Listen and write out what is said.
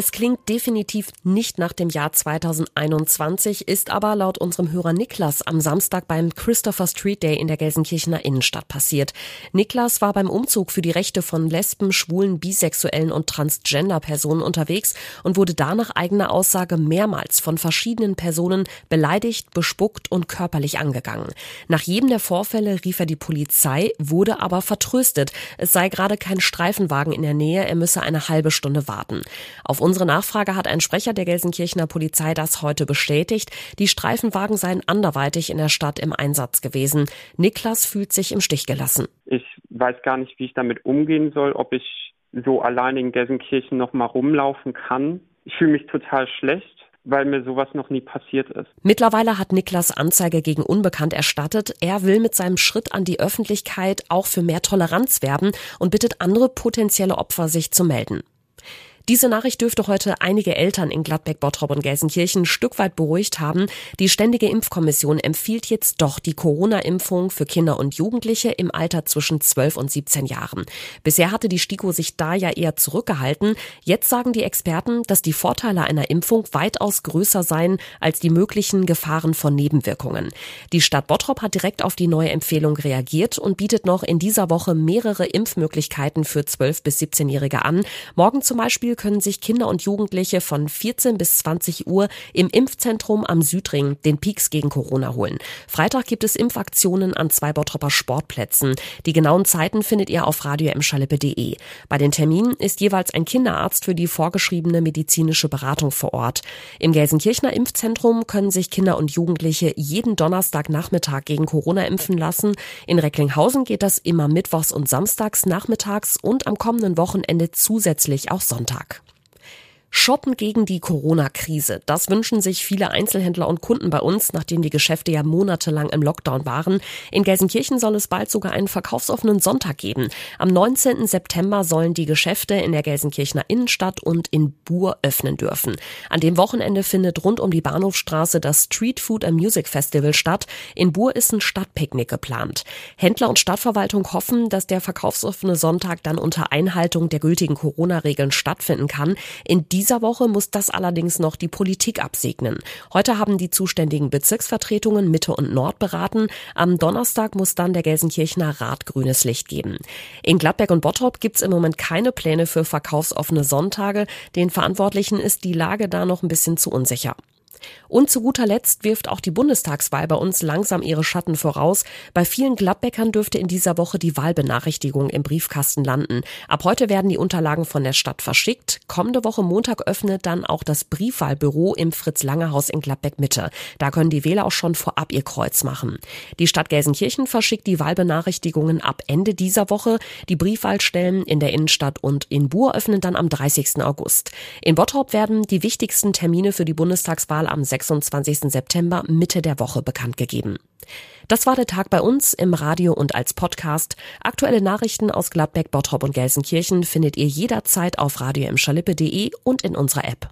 Es klingt definitiv nicht nach dem Jahr 2021, ist aber laut unserem Hörer Niklas am Samstag beim Christopher Street Day in der Gelsenkirchener Innenstadt passiert. Niklas war beim Umzug für die Rechte von Lesben, Schwulen, Bisexuellen und Transgender-Personen unterwegs und wurde da nach eigener Aussage mehrmals von verschiedenen Personen beleidigt, bespuckt und körperlich angegangen. Nach jedem der Vorfälle rief er die Polizei, wurde aber vertröstet. Es sei gerade kein Streifenwagen in der Nähe, er müsse eine halbe Stunde warten. Auf unsere Nachfrage hat ein Sprecher der Gelsenkirchener Polizei das heute bestätigt. Die Streifenwagen seien anderweitig in der Stadt im Einsatz gewesen. Niklas fühlt sich im Stich gelassen. Ich weiß gar nicht, wie ich damit umgehen soll, ob ich so allein in Gelsenkirchen noch mal rumlaufen kann. Ich fühle mich total schlecht weil mir sowas noch nie passiert ist. Mittlerweile hat Niklas Anzeige gegen Unbekannt erstattet. Er will mit seinem Schritt an die Öffentlichkeit auch für mehr Toleranz werben und bittet andere potenzielle Opfer, sich zu melden. Diese Nachricht dürfte heute einige Eltern in Gladbeck, Bottrop und Gelsenkirchen ein Stück weit beruhigt haben. Die Ständige Impfkommission empfiehlt jetzt doch die Corona-Impfung für Kinder und Jugendliche im Alter zwischen 12 und 17 Jahren. Bisher hatte die STIKO sich da ja eher zurückgehalten. Jetzt sagen die Experten, dass die Vorteile einer Impfung weitaus größer seien als die möglichen Gefahren von Nebenwirkungen. Die Stadt Bottrop hat direkt auf die neue Empfehlung reagiert und bietet noch in dieser Woche mehrere Impfmöglichkeiten für 12 bis 17-Jährige an. Morgen zum Beispiel können sich Kinder und Jugendliche von 14 bis 20 Uhr im Impfzentrum am Südring den Peaks gegen Corona holen. Freitag gibt es Impfaktionen an zwei Bottropper Sportplätzen. Die genauen Zeiten findet ihr auf radioemschalippe.de. Bei den Terminen ist jeweils ein Kinderarzt für die vorgeschriebene medizinische Beratung vor Ort. Im Gelsenkirchener Impfzentrum können sich Kinder und Jugendliche jeden Donnerstagnachmittag gegen Corona impfen lassen. In Recklinghausen geht das immer mittwochs und samstags nachmittags und am kommenden Wochenende zusätzlich auch Sonntag. Shoppen gegen die Corona-Krise. Das wünschen sich viele Einzelhändler und Kunden bei uns, nachdem die Geschäfte ja monatelang im Lockdown waren. In Gelsenkirchen soll es bald sogar einen verkaufsoffenen Sonntag geben. Am 19. September sollen die Geschäfte in der Gelsenkirchener Innenstadt und in Buhr öffnen dürfen. An dem Wochenende findet rund um die Bahnhofstraße das Street Food and Music Festival statt. In Buhr ist ein Stadtpicknick geplant. Händler und Stadtverwaltung hoffen, dass der verkaufsoffene Sonntag dann unter Einhaltung der gültigen Corona-Regeln stattfinden kann. In dieser Woche muss das allerdings noch die Politik absegnen. Heute haben die zuständigen Bezirksvertretungen Mitte und Nord beraten. Am Donnerstag muss dann der Gelsenkirchener Rat grünes Licht geben. In Gladbeck und Bottrop gibt's im Moment keine Pläne für verkaufsoffene Sonntage. Den Verantwortlichen ist die Lage da noch ein bisschen zu unsicher. Und zu guter Letzt wirft auch die Bundestagswahl bei uns langsam ihre Schatten voraus. Bei vielen Gladbeckern dürfte in dieser Woche die Wahlbenachrichtigung im Briefkasten landen. Ab heute werden die Unterlagen von der Stadt verschickt. Kommende Woche Montag öffnet dann auch das Briefwahlbüro im Fritz-Lange-Haus in Gladbeck-Mitte. Da können die Wähler auch schon vorab ihr Kreuz machen. Die Stadt Gelsenkirchen verschickt die Wahlbenachrichtigungen ab Ende dieser Woche. Die Briefwahlstellen in der Innenstadt und in Buhr öffnen dann am 30. August. In Bottrop werden die wichtigsten Termine für die Bundestagswahl am 26. September Mitte der Woche bekannt gegeben. Das war der Tag bei uns im Radio und als Podcast. Aktuelle Nachrichten aus Gladbeck, Bottrop und Gelsenkirchen findet ihr jederzeit auf radio und in unserer App.